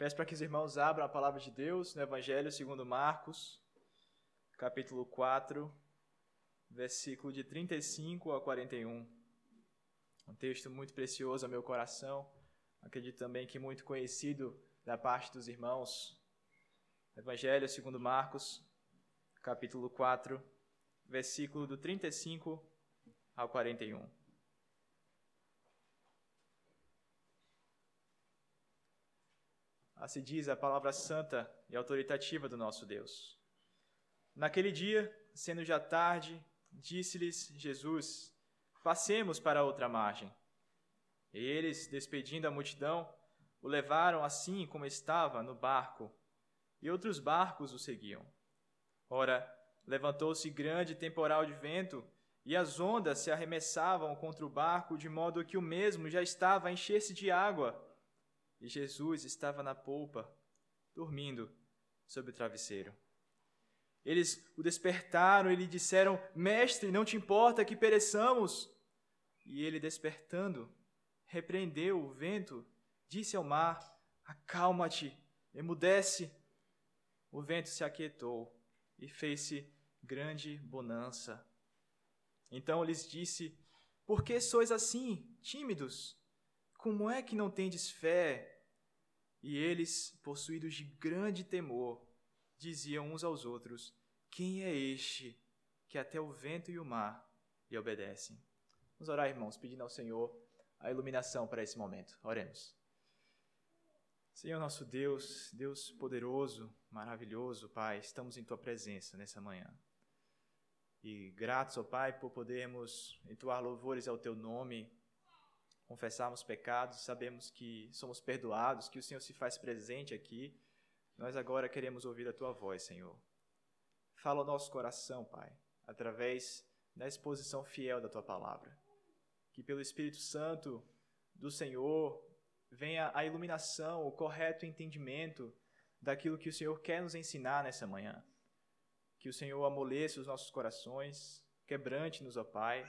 Peço para que os irmãos abram a palavra de Deus no Evangelho segundo Marcos, capítulo 4, versículo de 35 a 41. Um texto muito precioso ao meu coração, acredito também que muito conhecido da parte dos irmãos. Evangelho segundo Marcos, capítulo 4, versículo do 35 ao 41. Assim diz a palavra santa e autoritativa do nosso Deus. Naquele dia, sendo já tarde, disse-lhes Jesus: Passemos para outra margem. E eles, despedindo a multidão, o levaram assim como estava no barco, e outros barcos o seguiam. Ora, levantou-se grande temporal de vento, e as ondas se arremessavam contra o barco, de modo que o mesmo já estava a encher-se de água e Jesus estava na polpa, dormindo sobre o travesseiro. Eles o despertaram e lhe disseram: Mestre, não te importa que pereçamos? E ele, despertando, repreendeu o vento, disse ao mar: Acalma-te, emudece. O vento se aquietou e fez-se grande bonança. Então lhes disse: Por que sois assim, tímidos? Como é que não tendes fé? E eles, possuídos de grande temor, diziam uns aos outros: Quem é este que até o vento e o mar lhe obedecem? Vamos orar, irmãos, pedindo ao Senhor a iluminação para esse momento. Oremos. Senhor nosso Deus, Deus poderoso, maravilhoso, Pai, estamos em Tua presença nessa manhã. E gratos, ó Pai, por podermos entoar louvores ao Teu nome confessarmos pecados, sabemos que somos perdoados, que o Senhor se faz presente aqui. Nós agora queremos ouvir a tua voz, Senhor. Fala ao nosso coração, Pai, através da exposição fiel da tua palavra. Que pelo Espírito Santo do Senhor venha a iluminação, o correto entendimento daquilo que o Senhor quer nos ensinar nessa manhã. Que o Senhor amoleça os nossos corações, quebrante-nos, ó Pai,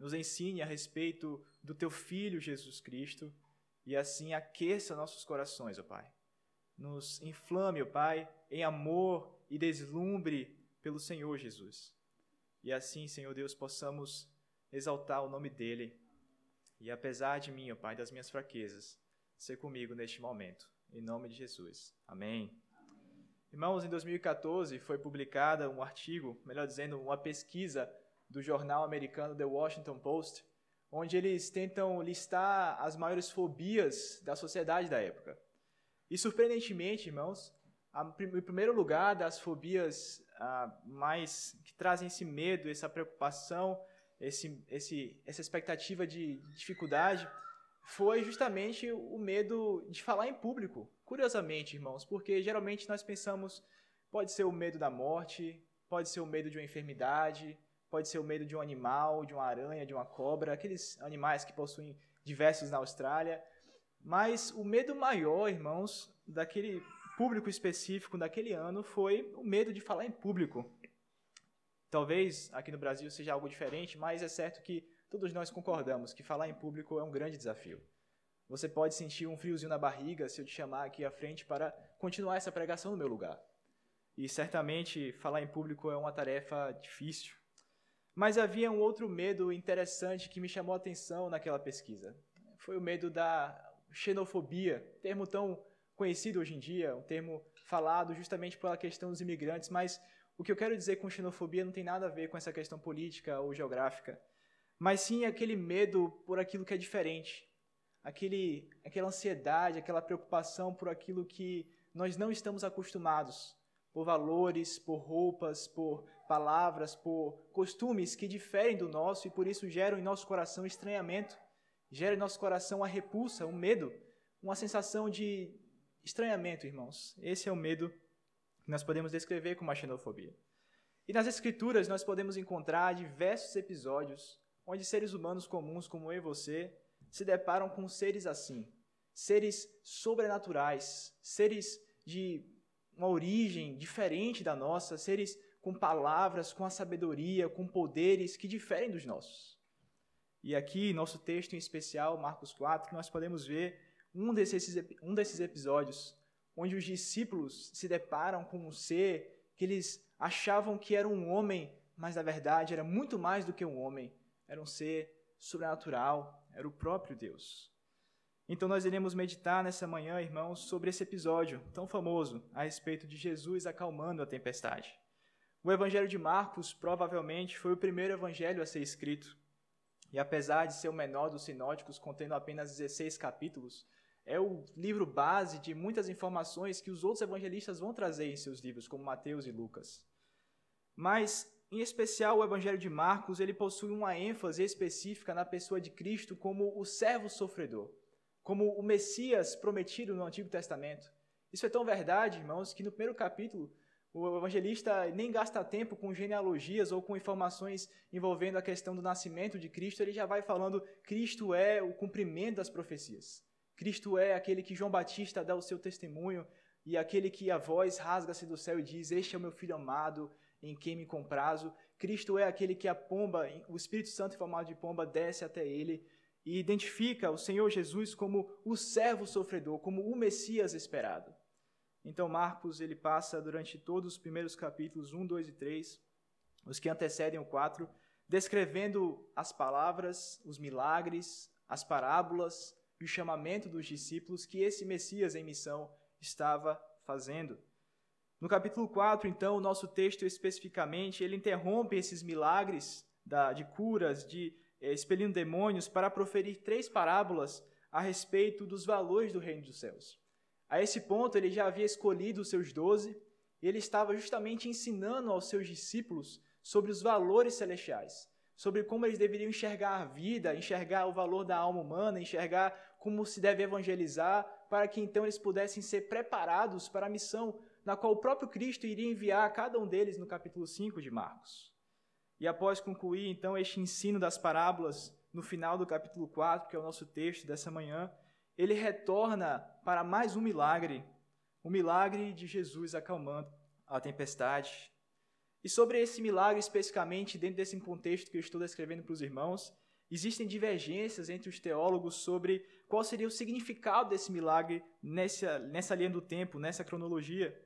nos ensine a respeito do teu Filho Jesus Cristo e assim aqueça nossos corações, ó Pai. Nos inflame, ó Pai, em amor e deslumbre pelo Senhor Jesus. E assim, Senhor Deus, possamos exaltar o nome dEle e apesar de mim, ó Pai, das minhas fraquezas, ser comigo neste momento. Em nome de Jesus. Amém. Irmãos, em 2014 foi publicada um artigo, melhor dizendo, uma pesquisa do jornal americano The Washington Post, onde eles tentam listar as maiores fobias da sociedade da época. E surpreendentemente, irmãos, em primeiro lugar das fobias ah, mais que trazem esse medo, essa preocupação, esse, esse, essa expectativa de dificuldade, foi justamente o medo de falar em público. Curiosamente, irmãos, porque geralmente nós pensamos pode ser o medo da morte, pode ser o medo de uma enfermidade, pode ser o medo de um animal, de uma aranha, de uma cobra, aqueles animais que possuem diversos na Austrália. Mas o medo maior, irmãos, daquele público específico daquele ano foi o medo de falar em público. Talvez aqui no Brasil seja algo diferente, mas é certo que todos nós concordamos que falar em público é um grande desafio. Você pode sentir um friozinho na barriga se eu te chamar aqui à frente para continuar essa pregação no meu lugar. E certamente falar em público é uma tarefa difícil. Mas havia um outro medo interessante que me chamou a atenção naquela pesquisa. Foi o medo da xenofobia, termo tão conhecido hoje em dia, um termo falado justamente pela questão dos imigrantes, mas o que eu quero dizer com xenofobia não tem nada a ver com essa questão política ou geográfica, mas sim aquele medo por aquilo que é diferente, aquele, aquela ansiedade, aquela preocupação por aquilo que nós não estamos acostumados, por valores, por roupas, por palavras, por costumes que diferem do nosso e por isso geram em nosso coração estranhamento, geram em nosso coração a repulsa, o medo, uma sensação de estranhamento, irmãos. Esse é o medo que nós podemos descrever como a xenofobia. E nas Escrituras nós podemos encontrar diversos episódios onde seres humanos comuns como eu e você se deparam com seres assim, seres sobrenaturais, seres de uma origem diferente da nossa, seres com palavras, com a sabedoria, com poderes que diferem dos nossos. E aqui, nosso texto em especial, Marcos 4, nós podemos ver um desses, um desses episódios onde os discípulos se deparam com um ser que eles achavam que era um homem, mas na verdade era muito mais do que um homem, era um ser sobrenatural, era o próprio Deus. Então nós iremos meditar nessa manhã, irmãos, sobre esse episódio tão famoso a respeito de Jesus acalmando a tempestade. O Evangelho de Marcos provavelmente foi o primeiro evangelho a ser escrito. E apesar de ser o menor dos sinóticos, contendo apenas 16 capítulos, é o livro base de muitas informações que os outros evangelistas vão trazer em seus livros, como Mateus e Lucas. Mas, em especial, o Evangelho de Marcos, ele possui uma ênfase específica na pessoa de Cristo como o servo sofredor, como o Messias prometido no Antigo Testamento. Isso é tão verdade, irmãos, que no primeiro capítulo o evangelista nem gasta tempo com genealogias ou com informações envolvendo a questão do nascimento de Cristo, ele já vai falando: Cristo é o cumprimento das profecias. Cristo é aquele que João Batista dá o seu testemunho e aquele que a voz rasga-se do céu e diz: Este é o meu filho amado, em quem me comprazo. Cristo é aquele que a pomba, o Espírito Santo em formato de pomba, desce até ele e identifica o Senhor Jesus como o servo sofredor, como o Messias esperado. Então Marcos ele passa durante todos os primeiros capítulos 1, 2 e 3, os que antecedem o 4, descrevendo as palavras, os milagres, as parábolas e o chamamento dos discípulos que esse Messias em missão estava fazendo. No capítulo 4, então, o nosso texto especificamente, ele interrompe esses milagres da, de curas, de eh, expelindo demônios, para proferir três parábolas a respeito dos valores do reino dos céus. A esse ponto, ele já havia escolhido os seus doze e ele estava justamente ensinando aos seus discípulos sobre os valores celestiais, sobre como eles deveriam enxergar a vida, enxergar o valor da alma humana, enxergar como se deve evangelizar, para que então eles pudessem ser preparados para a missão na qual o próprio Cristo iria enviar a cada um deles no capítulo 5 de Marcos. E após concluir então este ensino das parábolas no final do capítulo 4, que é o nosso texto dessa manhã, ele retorna para mais um milagre, o milagre de Jesus acalmando a tempestade. E sobre esse milagre especificamente, dentro desse contexto que eu estou descrevendo para os irmãos, existem divergências entre os teólogos sobre qual seria o significado desse milagre nessa, nessa linha do tempo, nessa cronologia.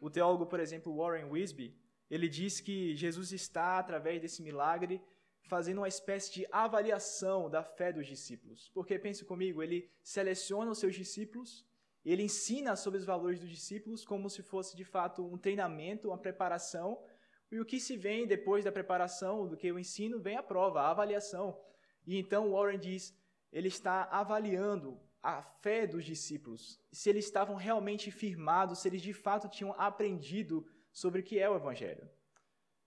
O teólogo, por exemplo, Warren Wisby, ele diz que Jesus está, através desse milagre, fazendo uma espécie de avaliação da fé dos discípulos. Porque, pense comigo, ele seleciona os seus discípulos, ele ensina sobre os valores dos discípulos como se fosse de fato um treinamento, uma preparação, e o que se vem depois da preparação, do que o ensino, vem a prova, a avaliação. E então Warren diz, ele está avaliando a fé dos discípulos, se eles estavam realmente firmados, se eles de fato tinham aprendido sobre o que é o Evangelho.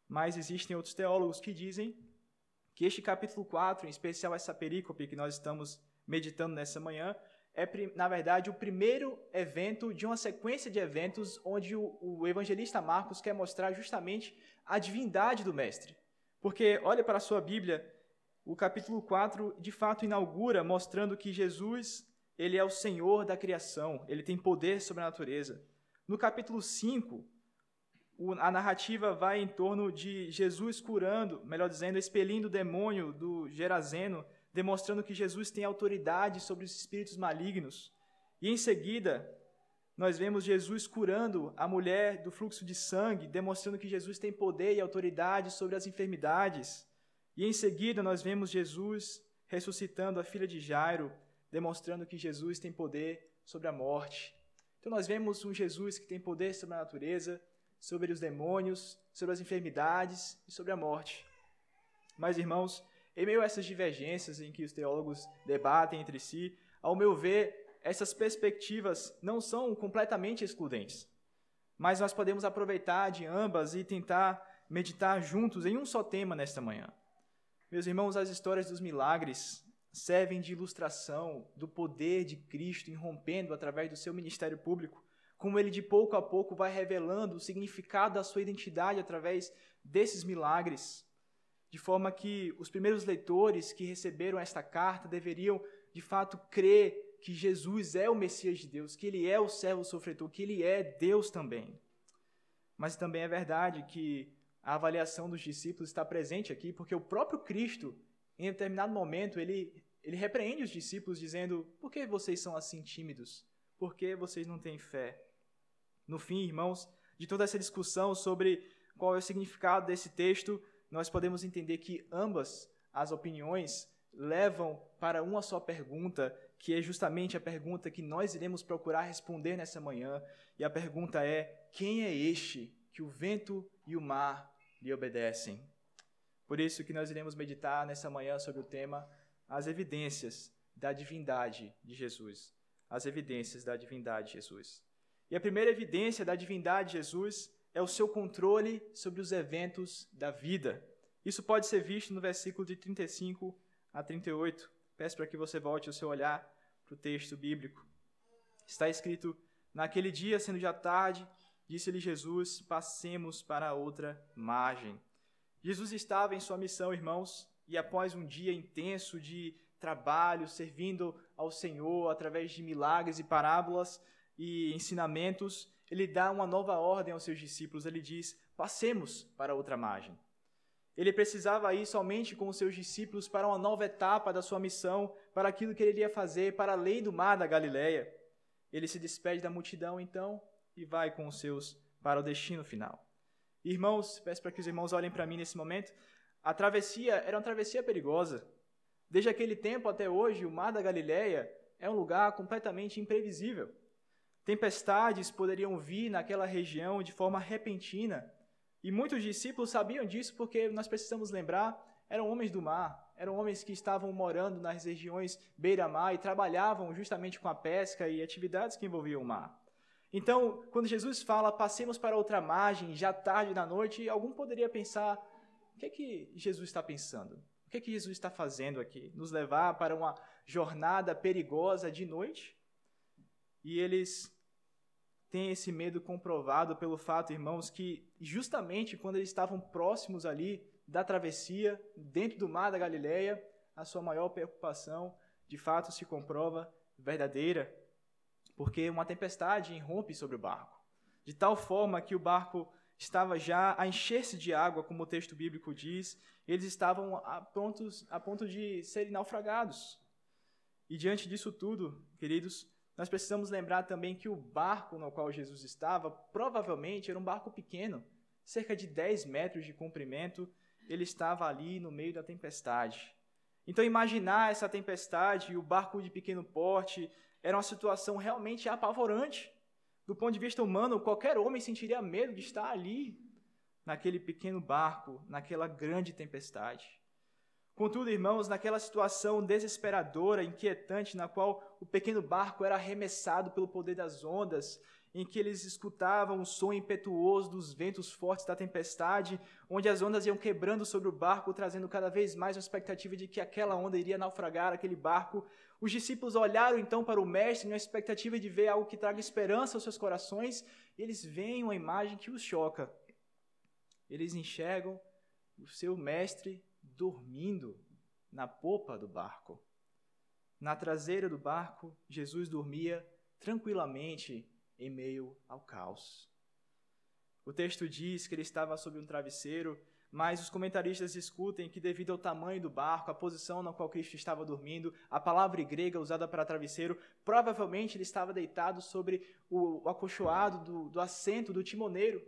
Mas existem outros teólogos que dizem que este capítulo 4, em especial essa perícope que nós estamos meditando nessa manhã, é, na verdade, o primeiro evento de uma sequência de eventos onde o, o evangelista Marcos quer mostrar justamente a divindade do Mestre. Porque, olha para a sua Bíblia, o capítulo 4 de fato inaugura mostrando que Jesus ele é o Senhor da criação, ele tem poder sobre a natureza. No capítulo 5, a narrativa vai em torno de Jesus curando, melhor dizendo, expelindo o demônio do Gerazeno, demonstrando que Jesus tem autoridade sobre os espíritos malignos. E em seguida, nós vemos Jesus curando a mulher do fluxo de sangue, demonstrando que Jesus tem poder e autoridade sobre as enfermidades. E em seguida, nós vemos Jesus ressuscitando a filha de Jairo, demonstrando que Jesus tem poder sobre a morte. Então, nós vemos um Jesus que tem poder sobre a natureza, sobre os demônios, sobre as enfermidades e sobre a morte. Mas, irmãos, em meio a essas divergências em que os teólogos debatem entre si, ao meu ver, essas perspectivas não são completamente excludentes. Mas nós podemos aproveitar de ambas e tentar meditar juntos em um só tema nesta manhã. Meus irmãos, as histórias dos milagres servem de ilustração do poder de Cristo irrompendo através do seu ministério público como ele de pouco a pouco vai revelando o significado da sua identidade através desses milagres, de forma que os primeiros leitores que receberam esta carta deveriam de fato crer que Jesus é o Messias de Deus, que ele é o servo sofredor, que ele é Deus também. Mas também é verdade que a avaliação dos discípulos está presente aqui, porque o próprio Cristo, em determinado momento, ele, ele repreende os discípulos dizendo: Por que vocês são assim tímidos? Por que vocês não têm fé? No fim, irmãos, de toda essa discussão sobre qual é o significado desse texto, nós podemos entender que ambas as opiniões levam para uma só pergunta, que é justamente a pergunta que nós iremos procurar responder nessa manhã. E a pergunta é: quem é este que o vento e o mar lhe obedecem? Por isso que nós iremos meditar nessa manhã sobre o tema as evidências da divindade de Jesus. As evidências da divindade de Jesus. E a primeira evidência da divindade de Jesus é o seu controle sobre os eventos da vida. Isso pode ser visto no versículo de 35 a 38. Peço para que você volte o seu olhar para o texto bíblico. Está escrito: Naquele dia, sendo já tarde, disse-lhe Jesus: Passemos para outra margem. Jesus estava em sua missão, irmãos, e após um dia intenso de trabalho, servindo ao Senhor através de milagres e parábolas e ensinamentos, ele dá uma nova ordem aos seus discípulos. Ele diz: Passemos para outra margem. Ele precisava ir somente com os seus discípulos para uma nova etapa da sua missão, para aquilo que ele iria fazer para além do mar da Galileia. Ele se despede da multidão então e vai com os seus para o destino final. Irmãos, peço para que os irmãos olhem para mim nesse momento. A travessia era uma travessia perigosa. Desde aquele tempo até hoje, o mar da Galileia é um lugar completamente imprevisível. Tempestades poderiam vir naquela região de forma repentina e muitos discípulos sabiam disso porque nós precisamos lembrar, eram homens do mar, eram homens que estavam morando nas regiões beira-mar e trabalhavam justamente com a pesca e atividades que envolviam o mar. Então, quando Jesus fala, passemos para outra margem, já tarde da noite, algum poderia pensar, o que é que Jesus está pensando? O que é que Jesus está fazendo aqui? Nos levar para uma jornada perigosa de noite? E eles tem esse medo comprovado pelo fato, irmãos, que justamente quando eles estavam próximos ali da travessia, dentro do mar da Galileia, a sua maior preocupação de fato se comprova verdadeira, porque uma tempestade irrompe sobre o barco, de tal forma que o barco estava já a encher-se de água, como o texto bíblico diz, eles estavam a, pontos, a ponto de serem naufragados. E diante disso tudo, queridos, nós precisamos lembrar também que o barco no qual Jesus estava provavelmente era um barco pequeno, cerca de 10 metros de comprimento. Ele estava ali no meio da tempestade. Então, imaginar essa tempestade e o barco de pequeno porte era uma situação realmente apavorante. Do ponto de vista humano, qualquer homem sentiria medo de estar ali, naquele pequeno barco, naquela grande tempestade. Contudo, irmãos, naquela situação desesperadora, inquietante, na qual o pequeno barco era arremessado pelo poder das ondas, em que eles escutavam o som impetuoso dos ventos fortes da tempestade, onde as ondas iam quebrando sobre o barco, trazendo cada vez mais a expectativa de que aquela onda iria naufragar aquele barco. Os discípulos olharam então para o Mestre, na expectativa de ver algo que traga esperança aos seus corações, e eles veem uma imagem que os choca. Eles enxergam o seu Mestre dormindo na popa do barco. Na traseira do barco, Jesus dormia tranquilamente em meio ao caos. O texto diz que ele estava sob um travesseiro, mas os comentaristas discutem que, devido ao tamanho do barco, a posição na qual Cristo estava dormindo, a palavra grega usada para travesseiro, provavelmente ele estava deitado sobre o, o acolchoado do, do assento do timoneiro.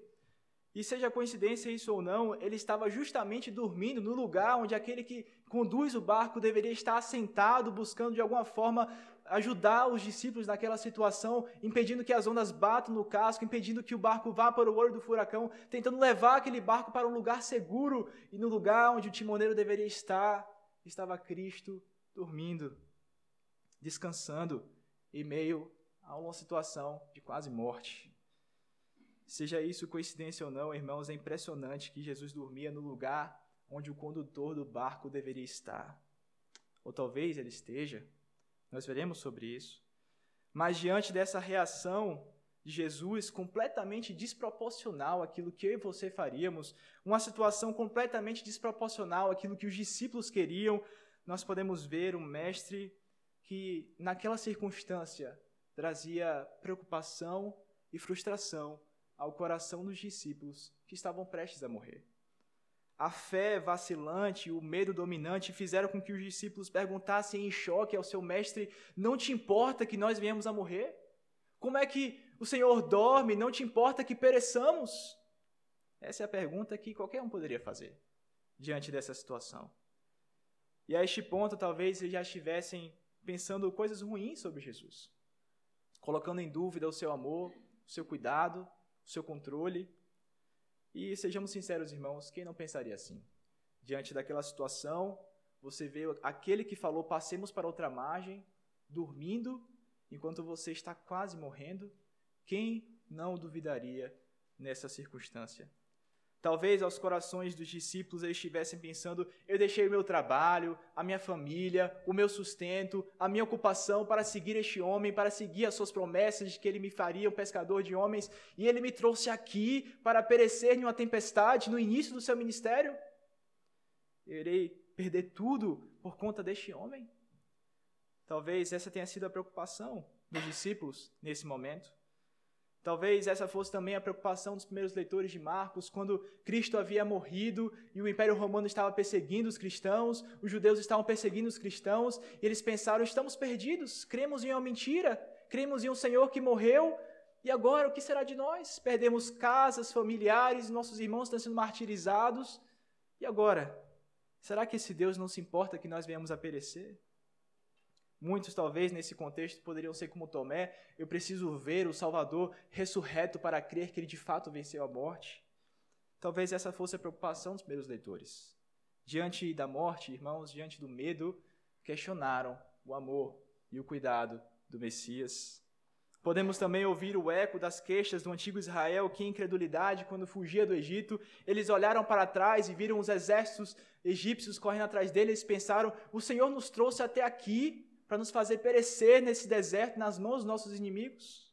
E seja coincidência isso ou não, ele estava justamente dormindo no lugar onde aquele que conduz o barco deveria estar assentado, buscando de alguma forma ajudar os discípulos naquela situação, impedindo que as ondas batam no casco, impedindo que o barco vá para o olho do furacão, tentando levar aquele barco para um lugar seguro e no lugar onde o timoneiro deveria estar, estava Cristo dormindo, descansando em meio a uma situação de quase morte. Seja isso coincidência ou não, irmãos, é impressionante que Jesus dormia no lugar onde o condutor do barco deveria estar. Ou talvez ele esteja, nós veremos sobre isso. Mas diante dessa reação de Jesus completamente desproporcional àquilo que eu e você faríamos, uma situação completamente desproporcional àquilo que os discípulos queriam, nós podemos ver um mestre que, naquela circunstância, trazia preocupação e frustração ao coração dos discípulos que estavam prestes a morrer. A fé vacilante e o medo dominante fizeram com que os discípulos perguntassem em choque ao seu mestre: Não te importa que nós venhamos a morrer? Como é que o Senhor dorme? Não te importa que pereçamos? Essa é a pergunta que qualquer um poderia fazer diante dessa situação. E a este ponto, talvez eles já estivessem pensando coisas ruins sobre Jesus, colocando em dúvida o seu amor, o seu cuidado, o seu controle. E sejamos sinceros, irmãos, quem não pensaria assim? Diante daquela situação, você vê aquele que falou passemos para outra margem, dormindo, enquanto você está quase morrendo. Quem não duvidaria nessa circunstância? Talvez aos corações dos discípulos eles estivessem pensando: eu deixei o meu trabalho, a minha família, o meu sustento, a minha ocupação para seguir este homem, para seguir as suas promessas de que ele me faria um pescador de homens, e ele me trouxe aqui para perecer em uma tempestade no início do seu ministério? Eu irei perder tudo por conta deste homem? Talvez essa tenha sido a preocupação dos discípulos nesse momento. Talvez essa fosse também a preocupação dos primeiros leitores de Marcos, quando Cristo havia morrido e o Império Romano estava perseguindo os cristãos, os judeus estavam perseguindo os cristãos, e eles pensaram: estamos perdidos, cremos em uma mentira, cremos em um Senhor que morreu, e agora o que será de nós? Perdemos casas, familiares, nossos irmãos estão sendo martirizados, e agora? Será que esse Deus não se importa que nós venhamos a perecer? Muitos, talvez, nesse contexto, poderiam ser como Tomé: eu preciso ver o Salvador ressurreto para crer que ele de fato venceu a morte. Talvez essa fosse a preocupação dos primeiros leitores. Diante da morte, irmãos, diante do medo, questionaram o amor e o cuidado do Messias. Podemos também ouvir o eco das queixas do antigo Israel, que, em incredulidade, quando fugia do Egito, eles olharam para trás e viram os exércitos egípcios correndo atrás deles e pensaram: o Senhor nos trouxe até aqui para nos fazer perecer nesse deserto nas mãos dos nossos inimigos.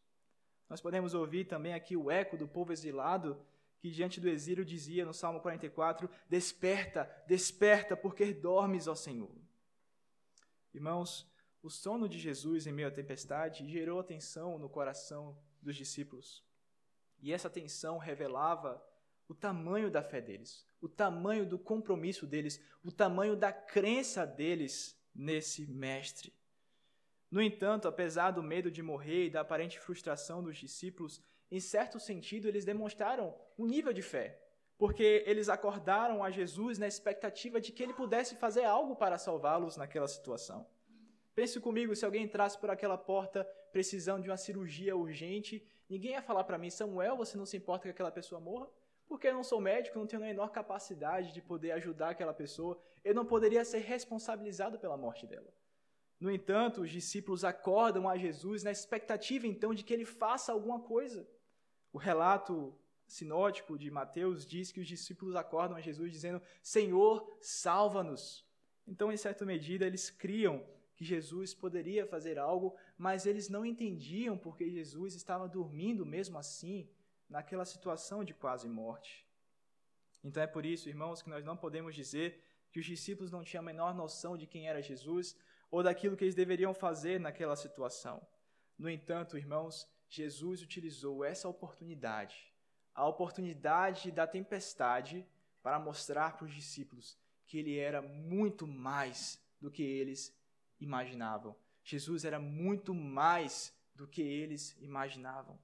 Nós podemos ouvir também aqui o eco do povo exilado que diante do exílio dizia no Salmo 44: Desperta, desperta, porque dormes, ó Senhor. Irmãos, o sono de Jesus em meio à tempestade gerou atenção no coração dos discípulos. E essa tensão revelava o tamanho da fé deles, o tamanho do compromisso deles, o tamanho da crença deles nesse Mestre. No entanto, apesar do medo de morrer e da aparente frustração dos discípulos, em certo sentido eles demonstraram um nível de fé, porque eles acordaram a Jesus na expectativa de que ele pudesse fazer algo para salvá-los naquela situação. Pense comigo, se alguém entrasse por aquela porta precisando de uma cirurgia urgente, ninguém ia falar para mim, Samuel, você não se importa que aquela pessoa morra? Porque eu não sou médico, não tenho a menor capacidade de poder ajudar aquela pessoa, eu não poderia ser responsabilizado pela morte dela. No entanto, os discípulos acordam a Jesus na expectativa então de que ele faça alguma coisa. O relato sinótico de Mateus diz que os discípulos acordam a Jesus dizendo: Senhor, salva-nos. Então, em certa medida, eles criam que Jesus poderia fazer algo, mas eles não entendiam porque Jesus estava dormindo mesmo assim, naquela situação de quase morte. Então é por isso, irmãos, que nós não podemos dizer que os discípulos não tinham a menor noção de quem era Jesus, ou daquilo que eles deveriam fazer naquela situação. No entanto, irmãos, Jesus utilizou essa oportunidade, a oportunidade da tempestade, para mostrar para os discípulos que ele era muito mais do que eles imaginavam. Jesus era muito mais do que eles imaginavam.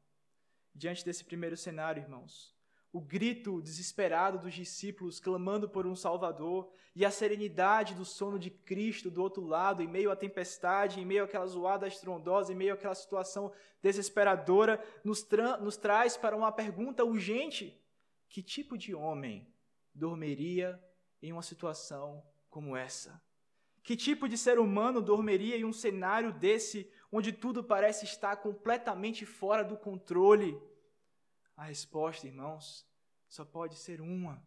Diante desse primeiro cenário, irmãos, o grito desesperado dos discípulos clamando por um Salvador e a serenidade do sono de Cristo do outro lado, em meio à tempestade, em meio àquela zoada estrondosa, em meio àquela situação desesperadora, nos, tra nos traz para uma pergunta urgente: que tipo de homem dormiria em uma situação como essa? Que tipo de ser humano dormiria em um cenário desse, onde tudo parece estar completamente fora do controle? A resposta, irmãos, só pode ser uma.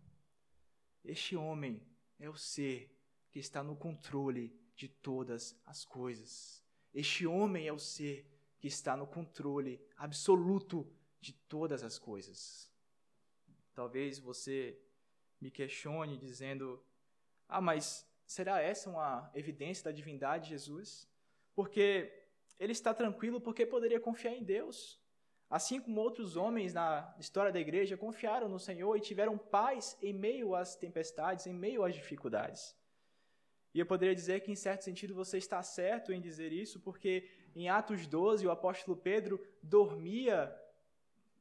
Este homem é o ser que está no controle de todas as coisas. Este homem é o ser que está no controle absoluto de todas as coisas. Talvez você me questione dizendo: Ah, mas será essa uma evidência da divindade de Jesus? Porque ele está tranquilo porque poderia confiar em Deus. Assim como outros homens na história da igreja confiaram no Senhor e tiveram paz em meio às tempestades, em meio às dificuldades. E eu poderia dizer que, em certo sentido, você está certo em dizer isso, porque em Atos 12, o apóstolo Pedro dormia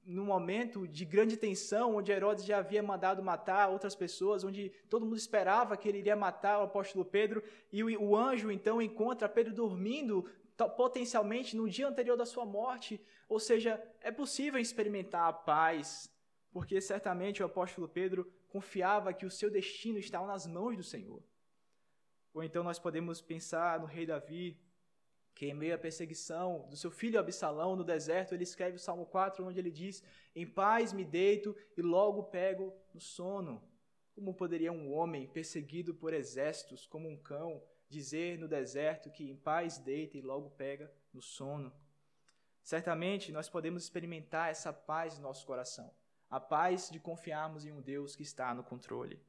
num momento de grande tensão, onde Herodes já havia mandado matar outras pessoas, onde todo mundo esperava que ele iria matar o apóstolo Pedro, e o, anjo então encontra Pedro dormindo potencialmente no dia anterior da sua morte. Ou seja, é possível experimentar a paz, porque certamente o apóstolo Pedro confiava que o seu destino estava nas mãos do Senhor. Ou então nós podemos pensar no rei Davi, que em meio à perseguição do seu filho Absalão no deserto, ele escreve o Salmo 4, onde ele diz: Em paz me deito e logo pego no sono. Como poderia um homem perseguido por exércitos, como um cão, dizer no deserto que em paz deita e logo pega no sono? Certamente nós podemos experimentar essa paz no nosso coração, a paz de confiarmos em um Deus que está no controle.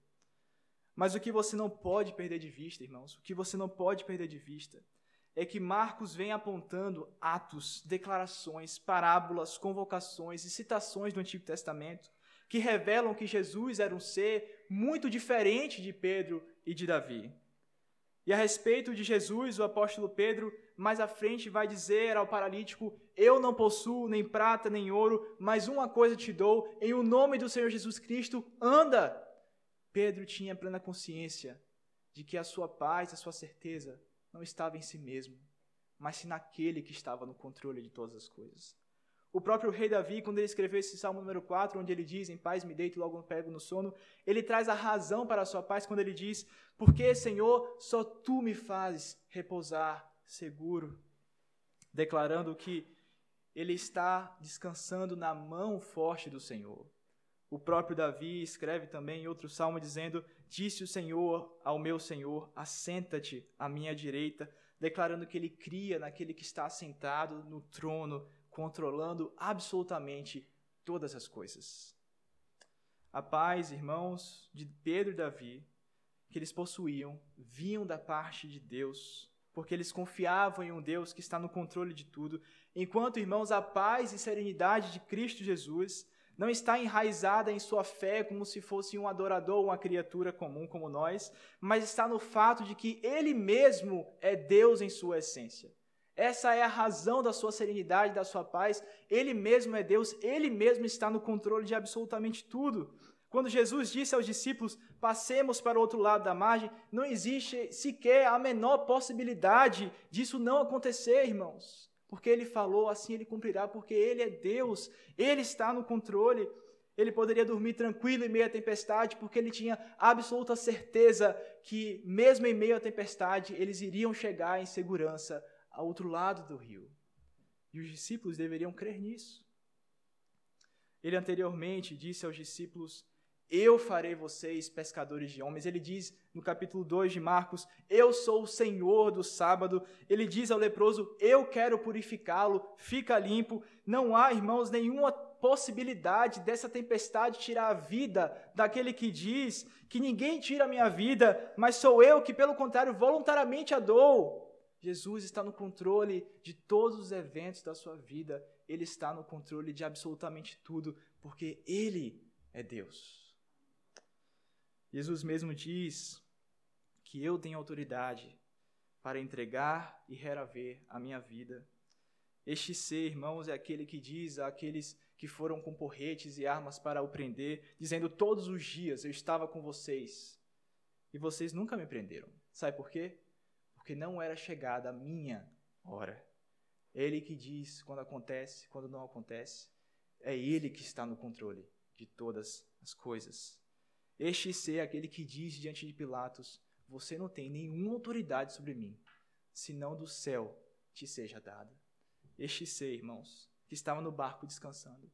Mas o que você não pode perder de vista, irmãos, o que você não pode perder de vista, é que Marcos vem apontando atos, declarações, parábolas, convocações e citações do Antigo Testamento que revelam que Jesus era um ser muito diferente de Pedro e de Davi. E a respeito de Jesus, o apóstolo Pedro, mais à frente, vai dizer ao paralítico: Eu não possuo nem prata nem ouro, mas uma coisa te dou, em o nome do Senhor Jesus Cristo, anda. Pedro tinha plena consciência de que a sua paz, a sua certeza, não estava em si mesmo, mas sim naquele que estava no controle de todas as coisas. O próprio rei Davi, quando ele escreveu esse Salmo número 4, onde ele diz, em paz me deito logo me pego no sono, ele traz a razão para a sua paz quando ele diz, porque, Senhor, só Tu me fazes repousar seguro, declarando que ele está descansando na mão forte do Senhor. O próprio Davi escreve também em outro salmo dizendo: Disse o Senhor ao meu Senhor: Assenta-te à minha direita, declarando que ele cria naquele que está sentado no trono, controlando absolutamente todas as coisas. A paz, irmãos, de Pedro e Davi, que eles possuíam, vinham da parte de Deus, porque eles confiavam em um Deus que está no controle de tudo, enquanto, irmãos, a paz e serenidade de Cristo Jesus não está enraizada em sua fé como se fosse um adorador ou uma criatura comum como nós, mas está no fato de que ele mesmo é Deus em sua essência. Essa é a razão da sua serenidade, da sua paz. Ele mesmo é Deus, ele mesmo está no controle de absolutamente tudo. Quando Jesus disse aos discípulos: passemos para o outro lado da margem, não existe sequer a menor possibilidade disso não acontecer, irmãos porque ele falou, assim ele cumprirá, porque ele é Deus, ele está no controle. Ele poderia dormir tranquilo em meio à tempestade, porque ele tinha absoluta certeza que, mesmo em meio à tempestade, eles iriam chegar em segurança ao outro lado do rio. E os discípulos deveriam crer nisso. Ele anteriormente disse aos discípulos eu farei vocês pescadores de homens. Ele diz no capítulo 2 de Marcos: Eu sou o Senhor do sábado. Ele diz ao leproso: Eu quero purificá-lo, fica limpo. Não há, irmãos, nenhuma possibilidade dessa tempestade tirar a vida daquele que diz que ninguém tira a minha vida, mas sou eu que, pelo contrário, voluntariamente a dou. Jesus está no controle de todos os eventos da sua vida. Ele está no controle de absolutamente tudo, porque Ele é Deus. Jesus mesmo diz que eu tenho autoridade para entregar e reaver a minha vida. Este ser, irmãos, é aquele que diz àqueles que foram com porretes e armas para o prender, dizendo todos os dias eu estava com vocês e vocês nunca me prenderam. Sabe por quê? Porque não era chegada a minha hora. Ele que diz quando acontece, quando não acontece. É Ele que está no controle de todas as coisas. Este ser aquele que diz diante de Pilatos: Você não tem nenhuma autoridade sobre mim, senão do céu te seja dada. Este ser, irmãos, que estava no barco descansando,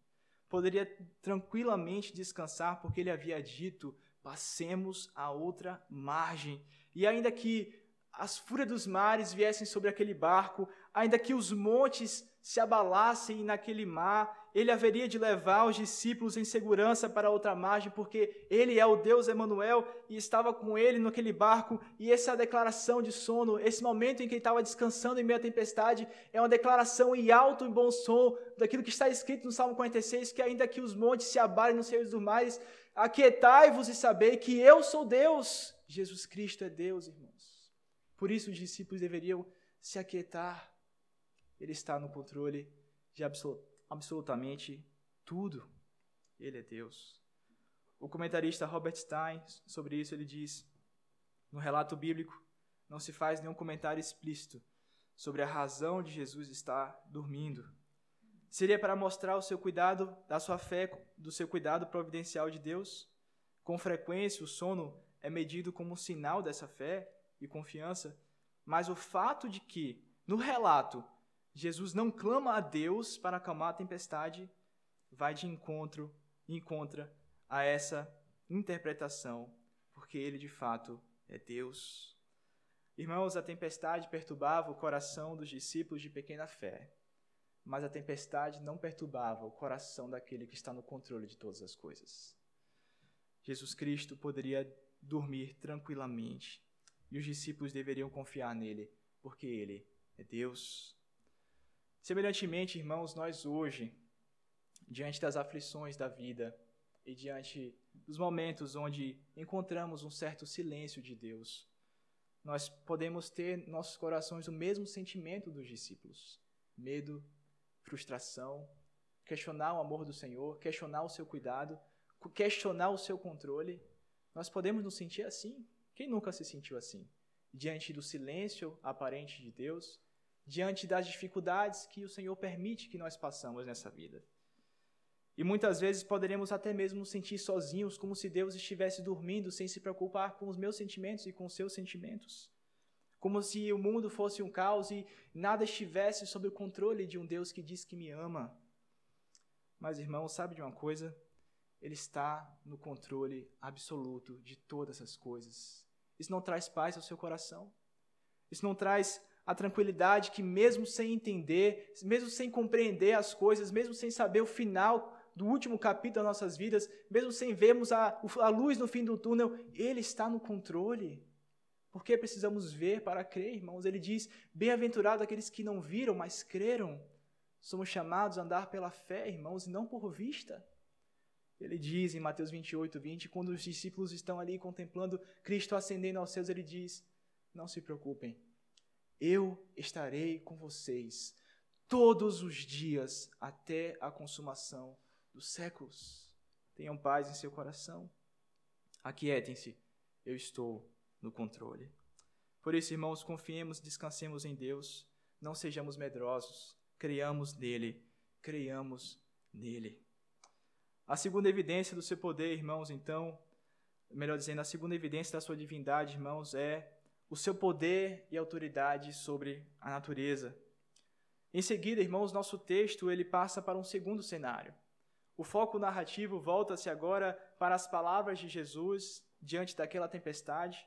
poderia tranquilamente descansar porque ele havia dito: Passemos a outra margem. E ainda que as fúrias dos mares viessem sobre aquele barco, ainda que os montes se abalassem naquele mar, ele haveria de levar os discípulos em segurança para outra margem, porque ele é o Deus Emanuel e estava com ele naquele barco, e essa declaração de sono, esse momento em que ele estava descansando em meio à tempestade, é uma declaração em alto e bom som daquilo que está escrito no Salmo 46, que ainda que os montes se abalem nos seios dos mares, aquietai-vos e sabei que eu sou Deus. Jesus Cristo é Deus, irmãos. Por isso os discípulos deveriam se aquietar Ele está no controle de absolutamente tudo. Ele é Deus. O comentarista Robert Stein, sobre isso, ele diz: no relato bíblico, não se faz nenhum comentário explícito sobre a razão de Jesus estar dormindo. Seria para mostrar o seu cuidado, da sua fé, do seu cuidado providencial de Deus? Com frequência, o sono é medido como um sinal dessa fé e confiança, mas o fato de que, no relato, Jesus não clama a Deus para acalmar a tempestade, vai de encontro, encontra a essa interpretação, porque ele de fato é Deus. Irmãos, a tempestade perturbava o coração dos discípulos de pequena fé, mas a tempestade não perturbava o coração daquele que está no controle de todas as coisas. Jesus Cristo poderia dormir tranquilamente e os discípulos deveriam confiar nele, porque ele é Deus. Semelhantemente, irmãos, nós hoje, diante das aflições da vida e diante dos momentos onde encontramos um certo silêncio de Deus, nós podemos ter nossos corações o mesmo sentimento dos discípulos: medo, frustração, questionar o amor do Senhor, questionar o seu cuidado, questionar o seu controle. Nós podemos nos sentir assim. Quem nunca se sentiu assim? Diante do silêncio aparente de Deus, diante das dificuldades que o Senhor permite que nós passamos nessa vida. E muitas vezes poderemos até mesmo nos sentir sozinhos, como se Deus estivesse dormindo sem se preocupar com os meus sentimentos e com os seus sentimentos. Como se o mundo fosse um caos e nada estivesse sob o controle de um Deus que diz que me ama. Mas, irmão, sabe de uma coisa? Ele está no controle absoluto de todas as coisas. Isso não traz paz ao seu coração. Isso não traz a tranquilidade que, mesmo sem entender, mesmo sem compreender as coisas, mesmo sem saber o final do último capítulo das nossas vidas, mesmo sem vermos a, a luz no fim do túnel, Ele está no controle. Porque precisamos ver para crer, irmãos. Ele diz: Bem-aventurados aqueles que não viram, mas creram. Somos chamados a andar pela fé, irmãos, e não por vista. Ele diz em Mateus 28, 20, quando os discípulos estão ali contemplando Cristo ascendendo aos céus, ele diz: Não se preocupem, eu estarei com vocês todos os dias até a consumação dos séculos. Tenham paz em seu coração. Aquietem-se, eu estou no controle. Por isso, irmãos, confiemos, descansemos em Deus, não sejamos medrosos, creiamos nele, creiamos nele. A segunda evidência do seu poder, irmãos, então, melhor dizendo, a segunda evidência da sua divindade, irmãos, é o seu poder e autoridade sobre a natureza. Em seguida, irmãos, nosso texto ele passa para um segundo cenário. O foco narrativo volta-se agora para as palavras de Jesus diante daquela tempestade,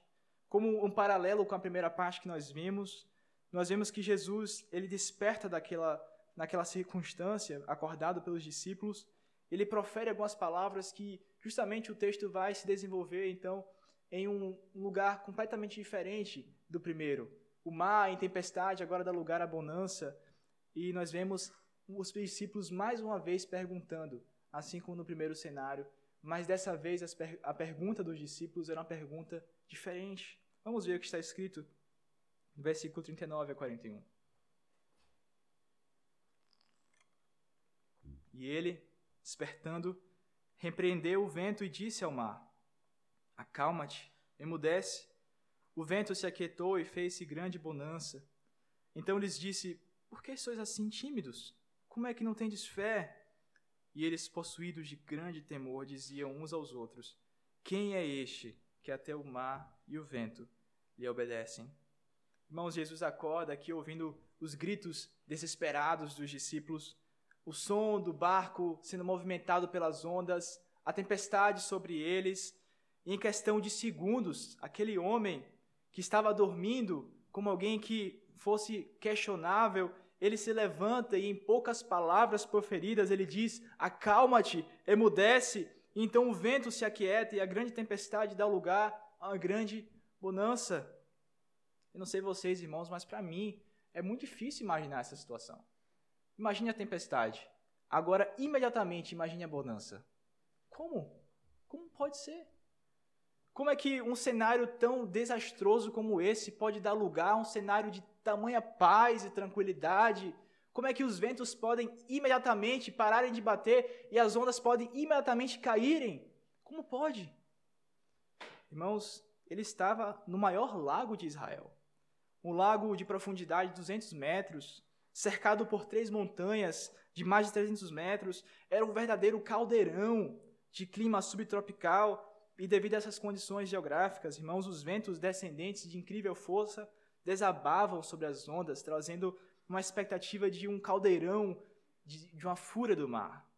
como um paralelo com a primeira parte que nós vimos. Nós vemos que Jesus ele desperta daquela naquela circunstância, acordado pelos discípulos, ele profere algumas palavras que justamente o texto vai se desenvolver então em um lugar completamente diferente do primeiro. O mar em tempestade agora dá lugar à bonança e nós vemos os discípulos mais uma vez perguntando, assim como no primeiro cenário, mas dessa vez a pergunta dos discípulos era uma pergunta diferente. Vamos ver o que está escrito no versículo 39 a 41. E ele, Despertando, repreendeu o vento e disse ao mar: Acalma-te, emudece. O vento se aquietou e fez-se grande bonança. Então lhes disse: Por que sois assim tímidos? Como é que não tendes fé? E eles, possuídos de grande temor, diziam uns aos outros: Quem é este que até o mar e o vento lhe obedecem? Irmãos, Jesus acorda aqui ouvindo os gritos desesperados dos discípulos o som do barco sendo movimentado pelas ondas, a tempestade sobre eles. E em questão de segundos, aquele homem que estava dormindo como alguém que fosse questionável, ele se levanta e, em poucas palavras proferidas, ele diz: Acalma-te, emudece. E então o vento se aquieta e a grande tempestade dá lugar a uma grande bonança. Eu não sei vocês, irmãos, mas para mim é muito difícil imaginar essa situação. Imagine a tempestade. Agora, imediatamente, imagine a bonança. Como? Como pode ser? Como é que um cenário tão desastroso como esse pode dar lugar a um cenário de tamanha paz e tranquilidade, Como é que os ventos podem imediatamente pararem de bater e as ondas podem imediatamente caírem? Como pode? Irmãos, ele estava no maior lago de Israel. Um lago de profundidade de 200 metros, cercado por três montanhas de mais de 300 metros. Era um verdadeiro caldeirão de clima subtropical. E devido a essas condições geográficas, irmãos, os ventos descendentes de incrível força desabavam sobre as ondas, trazendo uma expectativa de um caldeirão, de, de uma fúria do mar.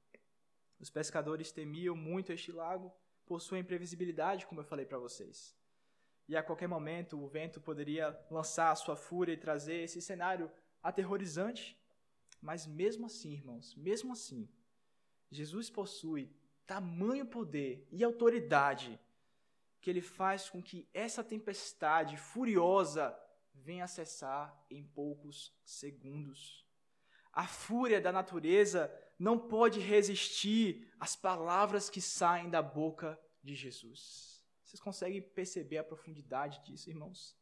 Os pescadores temiam muito este lago por sua imprevisibilidade, como eu falei para vocês. E a qualquer momento o vento poderia lançar a sua fúria e trazer esse cenário aterrorizante. Mas mesmo assim, irmãos, mesmo assim, Jesus possui tamanho poder e autoridade que ele faz com que essa tempestade furiosa venha cessar em poucos segundos. A fúria da natureza não pode resistir às palavras que saem da boca de Jesus. Vocês conseguem perceber a profundidade disso, irmãos?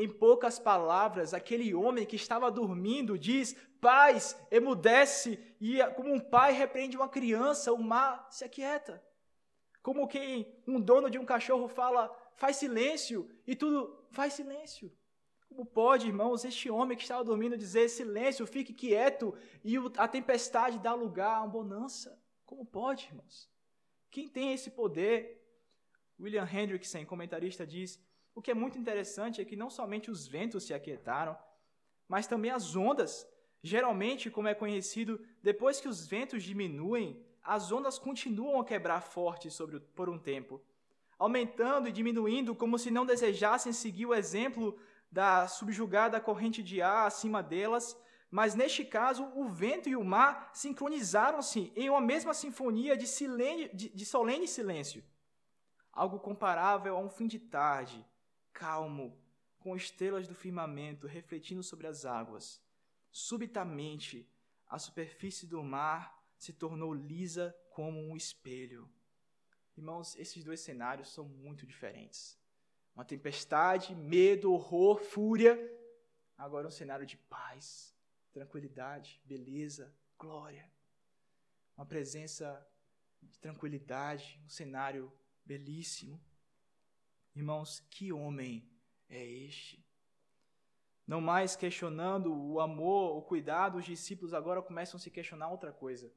Em poucas palavras, aquele homem que estava dormindo diz: Paz, emudece, e como um pai repreende uma criança, o mar se aquieta. Como quem um dono de um cachorro fala: Faz silêncio, e tudo faz silêncio. Como pode, irmãos, este homem que estava dormindo dizer silêncio, fique quieto, e a tempestade dá lugar a uma bonança? Como pode, irmãos? Quem tem esse poder? William Hendrickson, comentarista, diz: o que é muito interessante é que não somente os ventos se aquietaram, mas também as ondas. Geralmente, como é conhecido, depois que os ventos diminuem, as ondas continuam a quebrar forte sobre, por um tempo, aumentando e diminuindo como se não desejassem seguir o exemplo da subjugada corrente de ar acima delas, mas neste caso o vento e o mar sincronizaram-se em uma mesma sinfonia de, silene, de, de solene silêncio. Algo comparável a um fim de tarde, calmo, com estrelas do firmamento refletindo sobre as águas. Subitamente, a superfície do mar se tornou lisa como um espelho. Irmãos, esses dois cenários são muito diferentes. Uma tempestade, medo, horror, fúria. Agora um cenário de paz, tranquilidade, beleza, glória. Uma presença de tranquilidade, um cenário belíssimo. Irmãos, que homem é este? Não mais questionando o amor, o cuidado, os discípulos agora começam a se questionar outra coisa.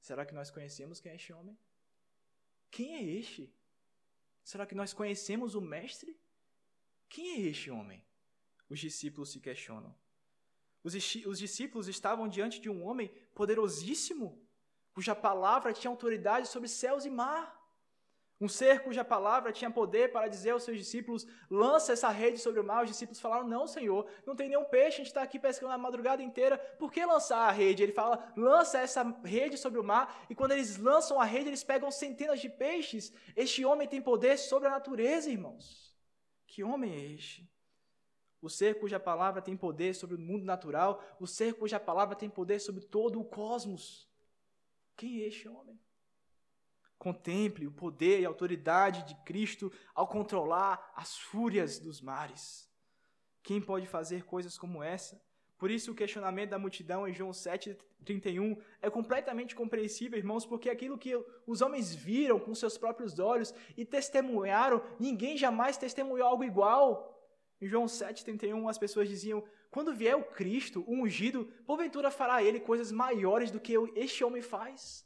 Será que nós conhecemos quem é este homem? Quem é este? Será que nós conhecemos o Mestre? Quem é este homem? Os discípulos se questionam. Os, os discípulos estavam diante de um homem poderosíssimo, cuja palavra tinha autoridade sobre céus e mar. Um ser cuja palavra tinha poder para dizer aos seus discípulos: lança essa rede sobre o mar. Os discípulos falaram: não, Senhor, não tem nenhum peixe, a gente está aqui pescando a madrugada inteira, por que lançar a rede? Ele fala: lança essa rede sobre o mar, e quando eles lançam a rede, eles pegam centenas de peixes. Este homem tem poder sobre a natureza, irmãos. Que homem é este? O ser cuja palavra tem poder sobre o mundo natural, o ser cuja palavra tem poder sobre todo o cosmos. Quem é este homem? Contemple o poder e autoridade de Cristo ao controlar as fúrias dos mares. Quem pode fazer coisas como essa? Por isso, o questionamento da multidão em João 7,31 é completamente compreensível, irmãos, porque aquilo que os homens viram com seus próprios olhos e testemunharam, ninguém jamais testemunhou algo igual. Em João 7,31, as pessoas diziam: Quando vier o Cristo, o ungido, porventura fará ele coisas maiores do que este homem faz.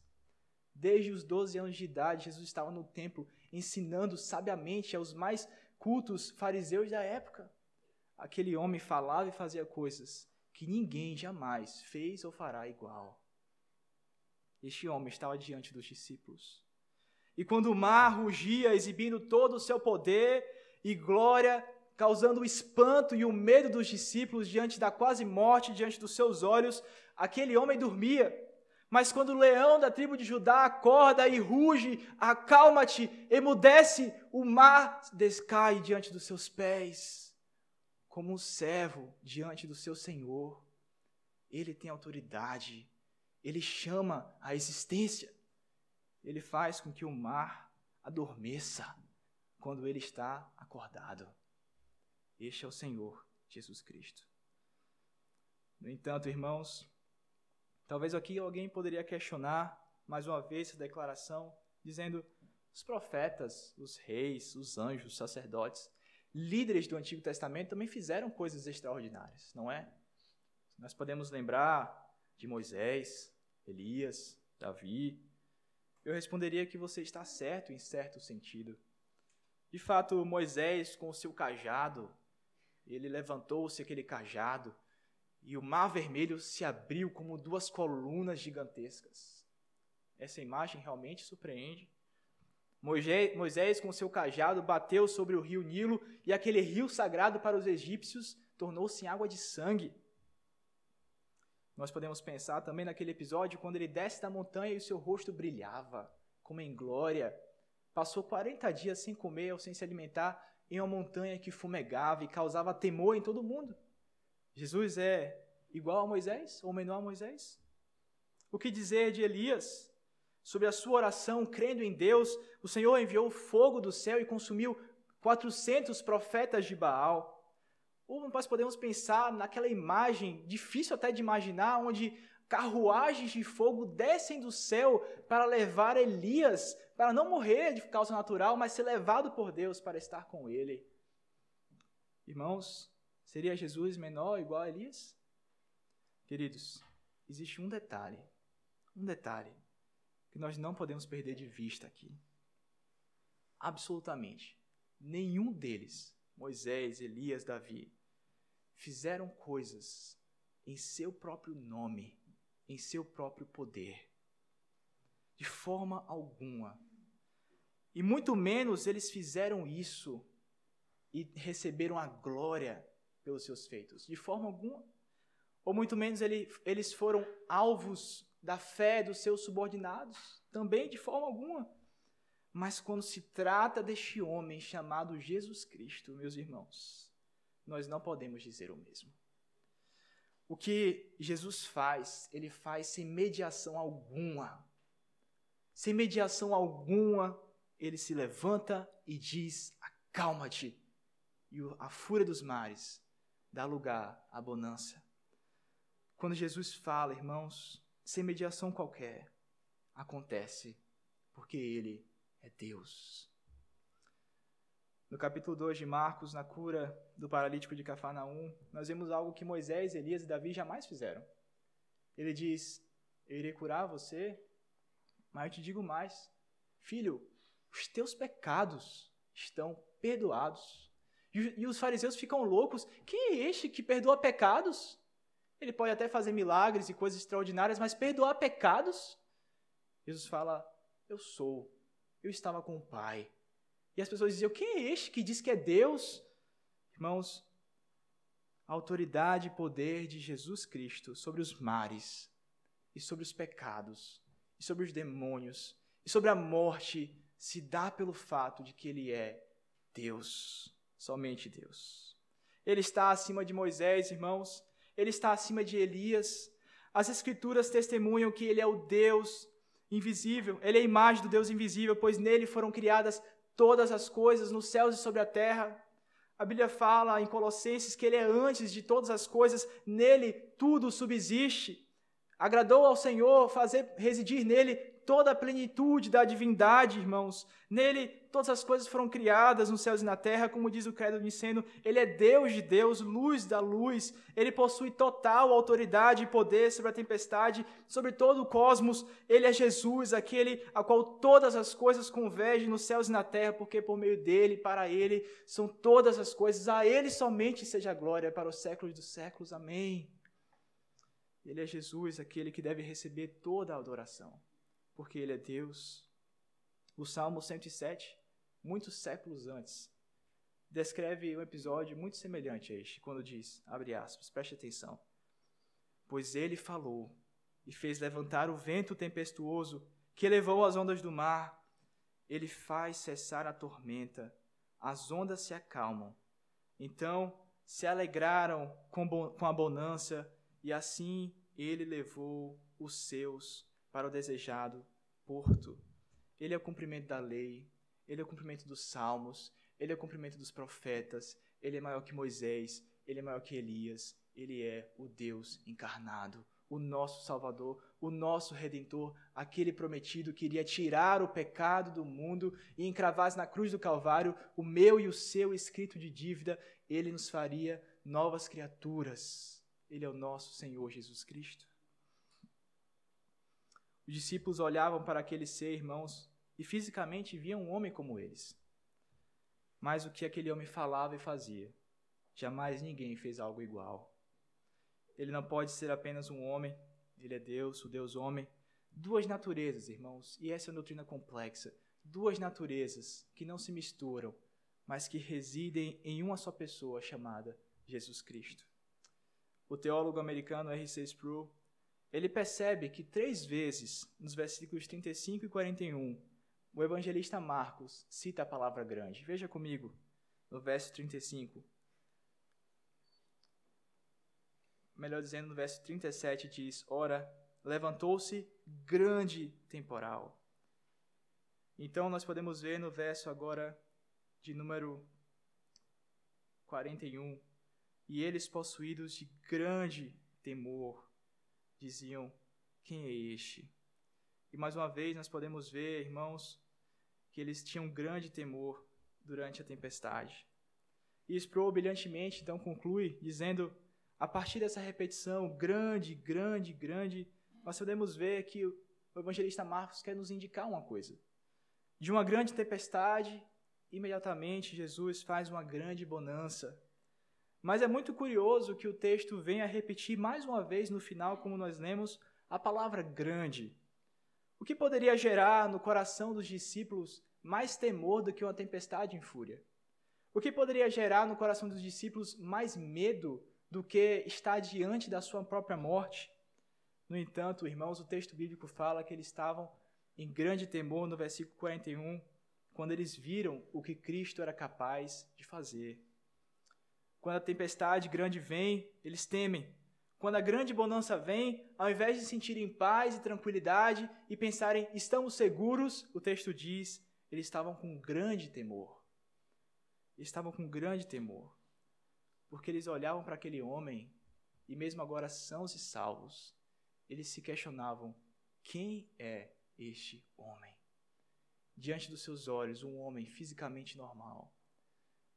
Desde os 12 anos de idade, Jesus estava no templo ensinando sabiamente aos mais cultos fariseus da época. Aquele homem falava e fazia coisas que ninguém jamais fez ou fará igual. Este homem estava diante dos discípulos. E quando o mar rugia, exibindo todo o seu poder e glória, causando o espanto e o medo dos discípulos diante da quase morte diante dos seus olhos, aquele homem dormia. Mas quando o leão da tribo de Judá acorda e ruge, acalma-te, emudece, o mar descai diante dos seus pés, como um servo diante do seu senhor. Ele tem autoridade, ele chama a existência, ele faz com que o mar adormeça quando ele está acordado. Este é o Senhor Jesus Cristo. No entanto, irmãos, talvez aqui alguém poderia questionar mais uma vez essa declaração, dizendo: os profetas, os reis, os anjos, os sacerdotes, líderes do Antigo Testamento também fizeram coisas extraordinárias, não é? Nós podemos lembrar de Moisés, Elias, Davi. Eu responderia que você está certo em certo sentido. De fato, Moisés, com o seu cajado, ele levantou-se aquele cajado e o mar vermelho se abriu como duas colunas gigantescas. Essa imagem realmente surpreende. Moisés, com seu cajado, bateu sobre o rio Nilo e aquele rio sagrado para os egípcios tornou-se água de sangue. Nós podemos pensar também naquele episódio quando ele desce da montanha e o seu rosto brilhava, como em glória. Passou 40 dias sem comer ou sem se alimentar em uma montanha que fumegava e causava temor em todo mundo. Jesus é igual a Moisés ou menor a Moisés? O que dizer de Elias? Sobre a sua oração, crendo em Deus, o Senhor enviou fogo do céu e consumiu 400 profetas de Baal. Ou nós podemos pensar naquela imagem, difícil até de imaginar, onde carruagens de fogo descem do céu para levar Elias, para não morrer de causa natural, mas ser levado por Deus para estar com ele. Irmãos, seria Jesus menor igual a Elias? Queridos, existe um detalhe, um detalhe, que nós não podemos perder de vista aqui. Absolutamente. Nenhum deles, Moisés, Elias, Davi, fizeram coisas em seu próprio nome, em seu próprio poder. De forma alguma. E muito menos eles fizeram isso e receberam a glória pelos seus feitos. De forma alguma. Ou muito menos ele, eles foram alvos da fé dos seus subordinados. Também de forma alguma. Mas quando se trata deste homem chamado Jesus Cristo, meus irmãos, nós não podemos dizer o mesmo. O que Jesus faz, ele faz sem mediação alguma. Sem mediação alguma, ele se levanta e diz: Acalma-te. E a fúria dos mares dá lugar à bonança. Quando Jesus fala, irmãos, sem mediação qualquer, acontece, porque ele é Deus. No capítulo 2 de Marcos, na cura do paralítico de Cafarnaum, nós vemos algo que Moisés, Elias e Davi jamais fizeram. Ele diz: Eu irei curar você, mas eu te digo mais, filho, os teus pecados estão perdoados. E, os fariseus ficam loucos: quem é este que perdoa pecados? Ele pode até fazer milagres e coisas extraordinárias, mas perdoar pecados? Jesus fala: Eu sou, eu estava com o Pai e as pessoas diziam: quem é este que diz que é Deus? Irmãos, a autoridade e poder de Jesus Cristo sobre os mares, e sobre os pecados, e sobre os demônios, e sobre a morte, se dá pelo fato de que Ele é Deus, somente Deus. Ele está acima de Moisés, irmãos, ele está acima de Elias. As Escrituras testemunham que Ele é o Deus invisível, Ele é a imagem do Deus invisível, pois nele foram criadas todas as coisas nos céus e sobre a terra. A Bíblia fala em Colossenses que ele é antes de todas as coisas, nele tudo subsiste. Agradou ao Senhor fazer residir nele toda a plenitude da divindade, irmãos. Nele todas as coisas foram criadas nos céus e na terra, como diz o credo niceno, ele é Deus de Deus, luz da luz. Ele possui total autoridade e poder sobre a tempestade, sobre todo o cosmos. Ele é Jesus, aquele a qual todas as coisas convergem nos céus e na terra, porque por meio dele, para ele, são todas as coisas. A ele somente seja a glória para os séculos dos séculos. Amém. Ele é Jesus, aquele que deve receber toda a adoração porque Ele é Deus. O Salmo 107, muitos séculos antes, descreve um episódio muito semelhante a este, quando diz, abre aspas, preste atenção. Pois ele falou e fez levantar o vento tempestuoso que levou as ondas do mar. Ele faz cessar a tormenta, as ondas se acalmam. Então se alegraram com, com abundância, e assim ele levou os seus para o desejado porto. Ele é o cumprimento da lei, ele é o cumprimento dos salmos, ele é o cumprimento dos profetas, ele é maior que Moisés, ele é maior que Elias, ele é o Deus encarnado, o nosso Salvador, o nosso Redentor, aquele prometido que iria tirar o pecado do mundo e encravar na cruz do Calvário o meu e o seu escrito de dívida, ele nos faria novas criaturas. Ele é o nosso Senhor Jesus Cristo. Os discípulos olhavam para aquele ser, irmãos, e fisicamente viam um homem como eles. Mas o que aquele homem falava e fazia, jamais ninguém fez algo igual. Ele não pode ser apenas um homem, ele é Deus, o Deus homem. Duas naturezas, irmãos, e essa é uma doutrina complexa. Duas naturezas que não se misturam, mas que residem em uma só pessoa chamada Jesus Cristo. O teólogo americano R.C. Sproul, ele percebe que três vezes, nos versículos 35 e 41, o evangelista Marcos cita a palavra grande. Veja comigo, no verso 35. melhor dizendo, no verso 37 diz: Ora, levantou-se grande temporal. Então nós podemos ver no verso agora de número 41, e eles possuídos de grande temor diziam: Quem é este? E mais uma vez nós podemos ver, irmãos, que eles tinham grande temor durante a tempestade. E Sproul brilhantemente então conclui dizendo a partir dessa repetição grande, grande, grande, nós podemos ver que o evangelista Marcos quer nos indicar uma coisa. De uma grande tempestade, imediatamente Jesus faz uma grande bonança. Mas é muito curioso que o texto venha repetir mais uma vez no final, como nós lemos, a palavra grande. O que poderia gerar no coração dos discípulos mais temor do que uma tempestade em fúria? O que poderia gerar no coração dos discípulos mais medo do que estar diante da sua própria morte. No entanto, irmãos, o texto bíblico fala que eles estavam em grande temor no versículo 41, quando eles viram o que Cristo era capaz de fazer. Quando a tempestade grande vem, eles temem. Quando a grande bonança vem, ao invés de sentirem paz e tranquilidade e pensarem, estamos seguros, o texto diz, eles estavam com grande temor. Eles estavam com grande temor porque eles olhavam para aquele homem e, mesmo agora sãos e salvos, eles se questionavam: quem é este homem? Diante dos seus olhos, um homem fisicamente normal,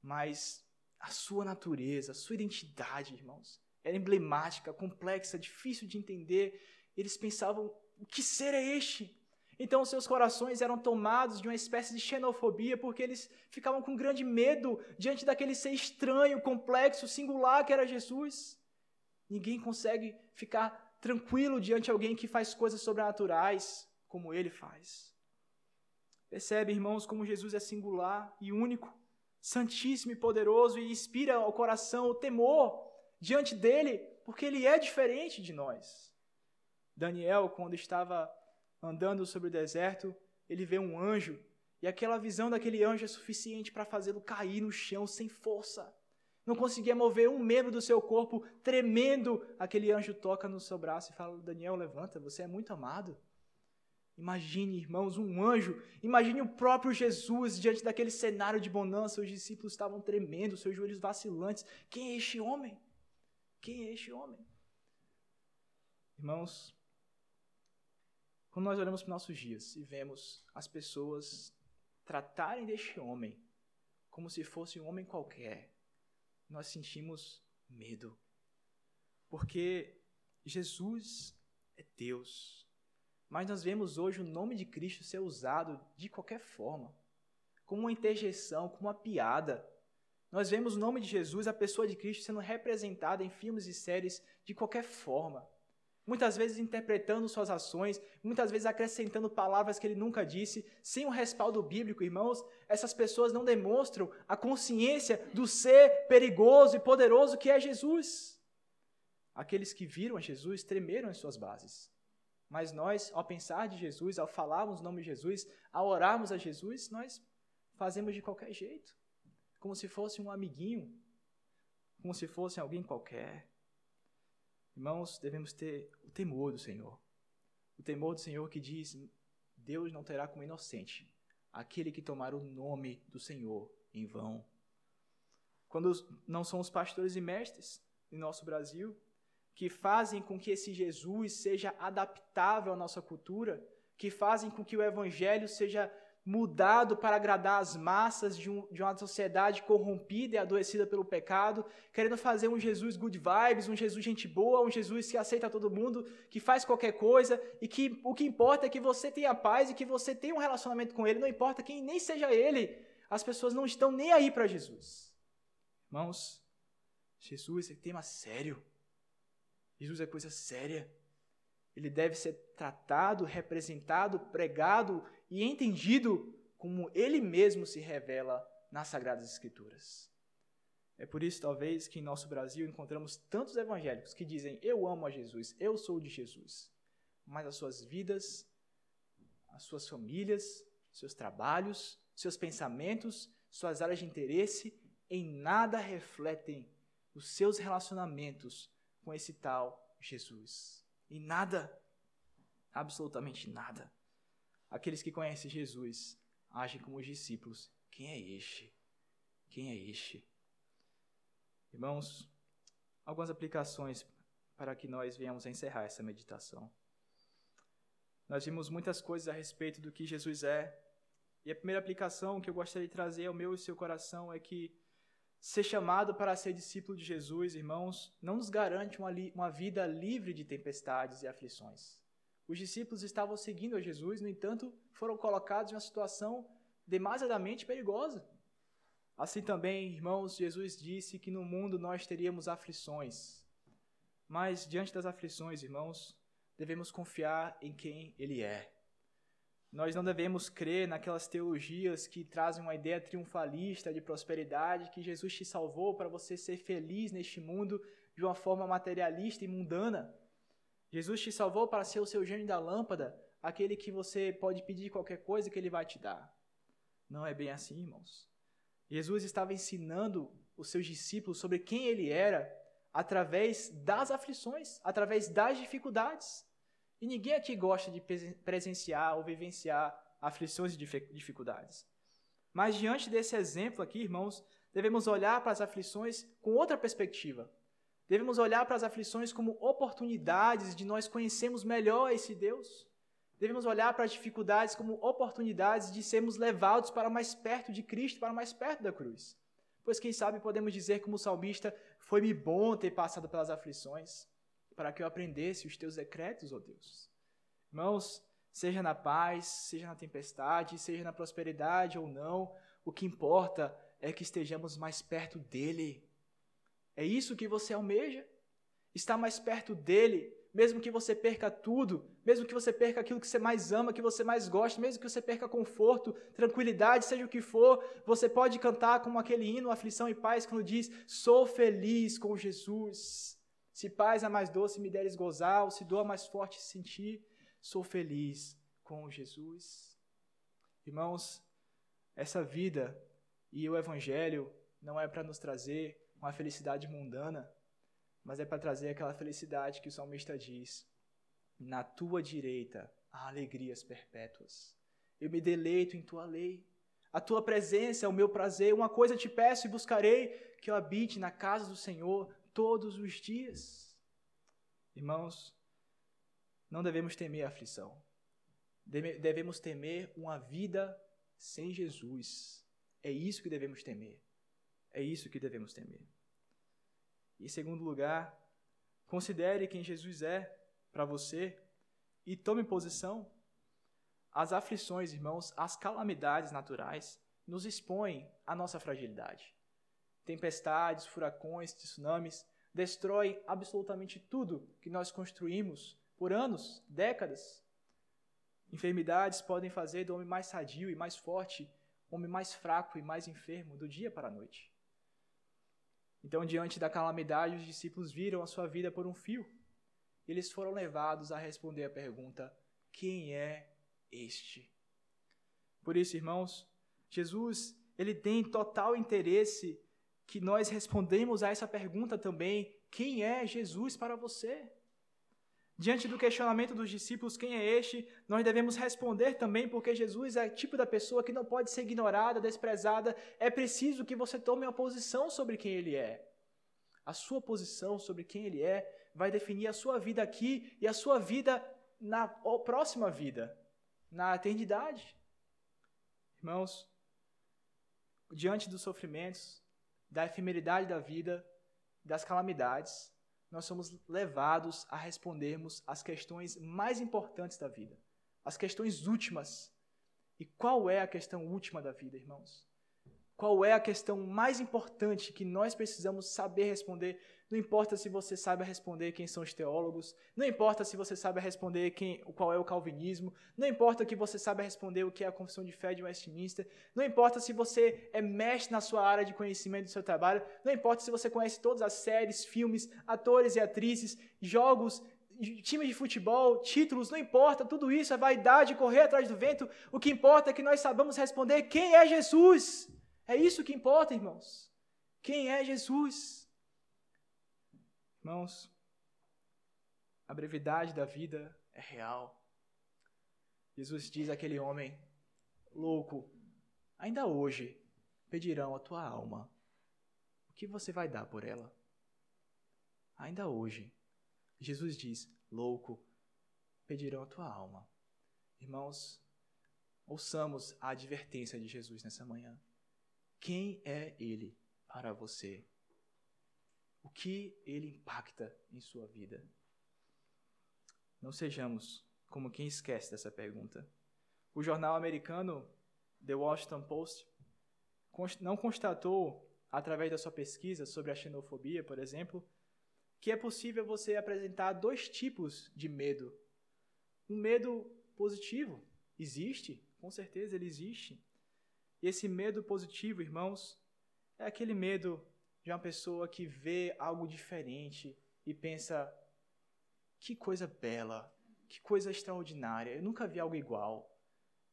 mas a sua natureza, a sua identidade, irmãos, era emblemática, complexa, difícil de entender. Eles pensavam: o que ser é este? Então seus corações eram tomados de uma espécie de xenofobia, porque eles ficavam com grande medo diante daquele ser estranho, complexo, singular que era Jesus. Ninguém consegue ficar tranquilo diante de alguém que faz coisas sobrenaturais como ele faz. Percebe, irmãos, como Jesus é singular e único, santíssimo e poderoso e inspira ao coração o temor diante dele, porque ele é diferente de nós. Daniel, quando estava andando sobre o deserto, ele vê um anjo, e aquela visão daquele anjo é suficiente para fazê-lo cair no chão sem força. Não conseguia mover um membro do seu corpo, tremendo. Aquele anjo toca no seu braço e fala: Daniel, levanta, você é muito amado. Imagine, irmãos, um anjo. Imagine o próprio Jesus diante daquele cenário de bonança. Os discípulos estavam tremendo, seus joelhos vacilantes. Quem é este homem? Quem é este homem? Irmãos, quando nós olhamos para nossos dias e vemos as pessoas tratarem deste homem como se fosse um homem qualquer, nós sentimos medo. Porque Jesus é Deus. Mas nós vemos hoje o nome de Cristo ser usado de qualquer forma, como uma interjeição, como uma piada. Nós vemos o nome de Jesus, a pessoa de Cristo, sendo representada em filmes e séries de qualquer forma muitas vezes interpretando suas ações, muitas vezes acrescentando palavras que ele nunca disse, sem um respaldo bíblico, irmãos, essas pessoas não demonstram a consciência do ser perigoso e poderoso que é Jesus. Aqueles que viram a Jesus tremeram em suas bases. Mas nós, ao pensar de Jesus, ao falarmos o nome de Jesus, ao orarmos a Jesus, nós fazemos de qualquer jeito, como se fosse um amiguinho, como se fosse alguém qualquer. Irmãos, devemos ter o temor do Senhor. O temor do Senhor que diz: Deus não terá como inocente aquele que tomar o nome do Senhor em vão. Quando não são os pastores e mestres, em nosso Brasil que fazem com que esse Jesus seja adaptável à nossa cultura, que fazem com que o evangelho seja mudado para agradar as massas de, um, de, uma sociedade corrompida e adoecida pelo pecado, querendo fazer um Jesus good vibes, um Jesus gente boa, um Jesus que aceita todo mundo, que faz qualquer coisa e que o que importa é que você tenha paz e que você tenha um relacionamento com Ele, não importa quem nem seja Ele, as pessoas não estão nem aí para Jesus. Irmãos, Jesus é tema sério. Jesus é coisa séria. Ele deve ser tratado, representado, pregado e entendido como ele mesmo se revela nas Sagradas Escrituras. É por isso, talvez, que em nosso Brasil encontramos tantos evangélicos que dizem: Eu amo a Jesus, eu sou de Jesus. Mas as suas vidas, as suas famílias, seus trabalhos, seus pensamentos, suas áreas de interesse, em nada refletem os seus relacionamentos com esse tal Jesus. Em nada. Absolutamente nada. Aqueles que conhecem Jesus agem como os discípulos. Quem é este? Quem é este? Irmãos, algumas aplicações para que nós venhamos a encerrar essa meditação. Nós vimos muitas coisas a respeito do que Jesus é, e a primeira aplicação que eu gostaria de trazer ao meu e seu coração é que ser chamado para ser discípulo de Jesus, irmãos, não nos garante uma, uma vida livre de tempestades e aflições. Os discípulos estavam seguindo a Jesus, no entanto, foram colocados em uma situação demasiadamente perigosa. Assim também, irmãos, Jesus disse que no mundo nós teríamos aflições. Mas diante das aflições, irmãos, devemos confiar em quem Ele é. Nós não devemos crer naquelas teologias que trazem uma ideia triunfalista de prosperidade, que Jesus te salvou para você ser feliz neste mundo de uma forma materialista e mundana. Jesus te salvou para ser o seu gênio da lâmpada, aquele que você pode pedir qualquer coisa que ele vai te dar. Não é bem assim, irmãos. Jesus estava ensinando os seus discípulos sobre quem ele era através das aflições, através das dificuldades. E ninguém aqui gosta de presenciar ou vivenciar aflições e dificuldades. Mas diante desse exemplo aqui, irmãos, devemos olhar para as aflições com outra perspectiva. Devemos olhar para as aflições como oportunidades de nós conhecermos melhor esse Deus. Devemos olhar para as dificuldades como oportunidades de sermos levados para mais perto de Cristo, para mais perto da cruz. Pois quem sabe podemos dizer como salmista, foi-me bom ter passado pelas aflições, para que eu aprendesse os teus decretos, ó Deus. Irmãos, seja na paz, seja na tempestade, seja na prosperidade ou não, o que importa é que estejamos mais perto dele. É isso que você almeja? Estar mais perto dele, mesmo que você perca tudo, mesmo que você perca aquilo que você mais ama, que você mais gosta, mesmo que você perca conforto, tranquilidade, seja o que for, você pode cantar como aquele hino, aflição e paz, quando diz: Sou feliz com Jesus. Se paz é mais doce me deres gozar, ou se dor mais forte sentir, sou feliz com Jesus. Irmãos, essa vida e o Evangelho não é para nos trazer uma felicidade mundana, mas é para trazer aquela felicidade que o salmista diz: Na tua direita há alegrias perpétuas. Eu me deleito em tua lei. A tua presença é o meu prazer. Uma coisa te peço e buscarei: que eu habite na casa do Senhor todos os dias. Irmãos, não devemos temer a aflição. Devemos temer uma vida sem Jesus. É isso que devemos temer. É isso que devemos temer. Em segundo lugar, considere quem Jesus é para você e tome posição. As aflições, irmãos, as calamidades naturais nos expõem à nossa fragilidade. Tempestades, furacões, tsunamis destroem absolutamente tudo que nós construímos por anos, décadas. Enfermidades podem fazer do homem mais sadio e mais forte, homem mais fraco e mais enfermo do dia para a noite. Então, diante da calamidade, os discípulos viram a sua vida por um fio. Eles foram levados a responder a pergunta: Quem é este? Por isso, irmãos, Jesus, ele tem total interesse que nós respondemos a essa pergunta também: Quem é Jesus para você? Diante do questionamento dos discípulos, quem é este? Nós devemos responder também, porque Jesus é o tipo da pessoa que não pode ser ignorada, desprezada. É preciso que você tome uma posição sobre quem ele é. A sua posição sobre quem ele é vai definir a sua vida aqui e a sua vida na próxima vida, na eternidade. Irmãos, diante dos sofrimentos, da efemeridade da vida, das calamidades, nós somos levados a respondermos as questões mais importantes da vida, as questões últimas. E qual é a questão última da vida, irmãos? Qual é a questão mais importante que nós precisamos saber responder? Não importa se você sabe responder quem são os teólogos, não importa se você sabe responder quem, qual é o calvinismo, não importa que você sabe responder o que é a confissão de fé de Westminster, não importa se você é mestre na sua área de conhecimento do seu trabalho, não importa se você conhece todas as séries, filmes, atores e atrizes, jogos, time de futebol, títulos, não importa, tudo isso é vaidade, correr atrás do vento. O que importa é que nós sabemos responder quem é Jesus. É isso que importa, irmãos. Quem é Jesus? Irmãos, a brevidade da vida é real. Jesus diz àquele homem louco: ainda hoje pedirão a tua alma. O que você vai dar por ela? Ainda hoje. Jesus diz: louco, pedirão a tua alma. Irmãos, ouçamos a advertência de Jesus nessa manhã. Quem é Ele para você? O que Ele impacta em sua vida? Não sejamos como quem esquece dessa pergunta. O jornal americano The Washington Post não constatou, através da sua pesquisa sobre a xenofobia, por exemplo, que é possível você apresentar dois tipos de medo. Um medo positivo existe, com certeza ele existe. E esse medo positivo, irmãos, é aquele medo de uma pessoa que vê algo diferente e pensa: que coisa bela, que coisa extraordinária, eu nunca vi algo igual.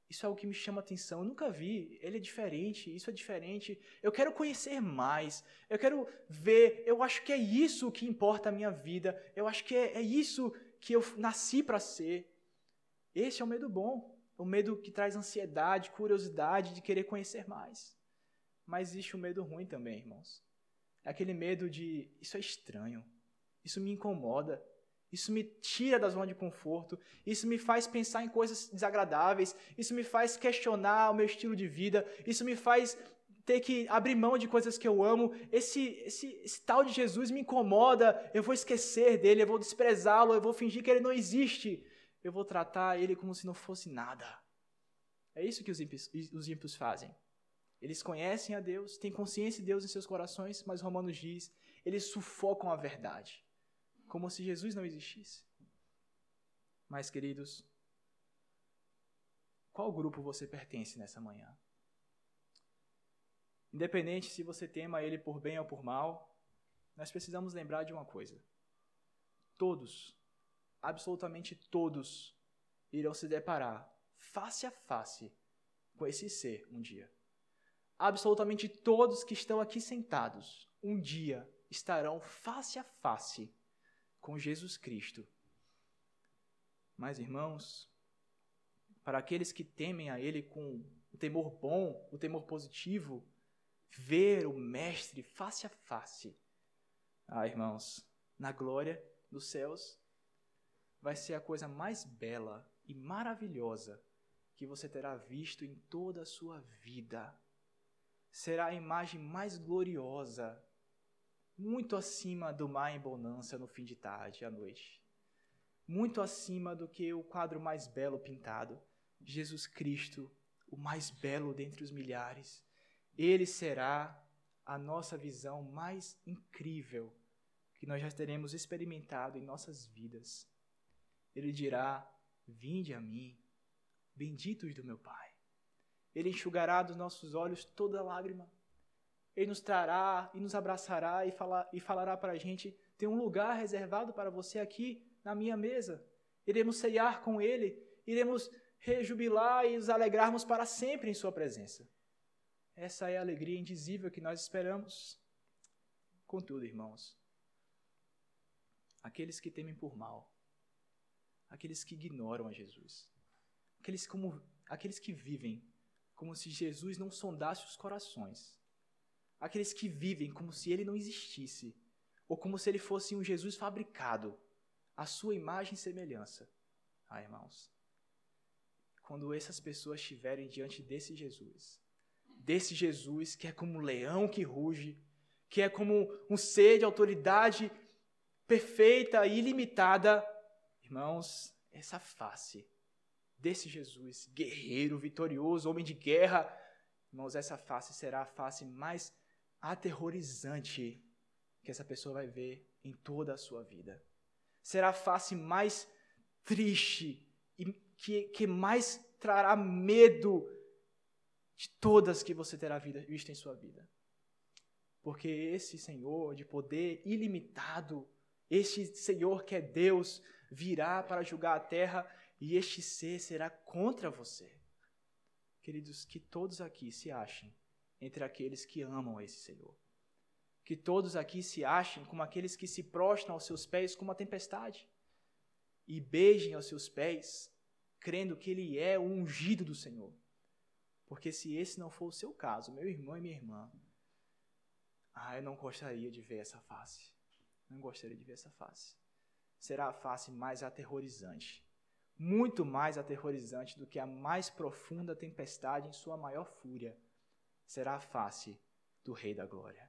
Isso é algo que me chama atenção. Eu nunca vi. Ele é diferente. Isso é diferente. Eu quero conhecer mais. Eu quero ver. Eu acho que é isso que importa a minha vida. Eu acho que é, é isso que eu nasci para ser. Esse é o medo bom. O medo que traz ansiedade, curiosidade de querer conhecer mais. Mas existe o medo ruim também, irmãos. É aquele medo de isso é estranho, isso me incomoda, isso me tira da zona de conforto, isso me faz pensar em coisas desagradáveis, isso me faz questionar o meu estilo de vida, isso me faz ter que abrir mão de coisas que eu amo. Esse, esse, esse tal de Jesus me incomoda, eu vou esquecer dele, eu vou desprezá-lo, eu vou fingir que ele não existe eu vou tratar ele como se não fosse nada. É isso que os ímpios, os ímpios fazem. Eles conhecem a Deus, têm consciência de Deus em seus corações, mas Romanos diz, eles sufocam a verdade, como se Jesus não existisse. Mas, queridos, qual grupo você pertence nessa manhã? Independente se você tema ele por bem ou por mal, nós precisamos lembrar de uma coisa. Todos absolutamente todos irão se deparar face a face com esse ser um dia. Absolutamente todos que estão aqui sentados um dia estarão face a face com Jesus Cristo. Mas, irmãos, para aqueles que temem a Ele com o temor bom, o temor positivo, ver o Mestre face a face. Ah, irmãos, na glória dos céus, vai ser a coisa mais bela e maravilhosa que você terá visto em toda a sua vida. Será a imagem mais gloriosa, muito acima do mar em bonança no fim de tarde à noite. Muito acima do que o quadro mais belo pintado. Jesus Cristo, o mais belo dentre os milhares. Ele será a nossa visão mais incrível que nós já teremos experimentado em nossas vidas ele dirá: Vinde a mim, benditos do meu Pai. Ele enxugará dos nossos olhos toda lágrima. Ele nos trará e nos abraçará e, falar, e falará para a gente: tem um lugar reservado para você aqui na minha mesa. Iremos ceiar com Ele, iremos rejubilar e nos alegrarmos para sempre em Sua presença. Essa é a alegria indizível que nós esperamos. Contudo, irmãos, aqueles que temem por mal, aqueles que ignoram a Jesus. Aqueles, como, aqueles que vivem como se Jesus não sondasse os corações. Aqueles que vivem como se ele não existisse. ou como se ele fosse um Jesus fabricado, à sua imagem e semelhança. Ah, irmãos, quando essas pessoas estiverem diante desse Jesus, desse Jesus que é como um leão que ruge, que é como um ser de autoridade perfeita e ilimitada, irmãos, essa face desse Jesus, guerreiro, vitorioso, homem de guerra, irmãos, essa face será a face mais aterrorizante que essa pessoa vai ver em toda a sua vida. Será a face mais triste e que, que mais trará medo de todas que você terá visto em sua vida. Porque esse Senhor de poder ilimitado, este Senhor que é Deus, virá para julgar a terra e este ser será contra você. Queridos, que todos aqui se achem entre aqueles que amam esse Senhor. Que todos aqui se achem como aqueles que se prostram aos seus pés como a tempestade e beijem aos seus pés, crendo que Ele é o ungido do Senhor. Porque se esse não for o seu caso, meu irmão e minha irmã, ah, eu não gostaria de ver essa face. Não gostaria de ver essa face. Será a face mais aterrorizante muito mais aterrorizante do que a mais profunda tempestade em sua maior fúria, será a face do Rei da Glória.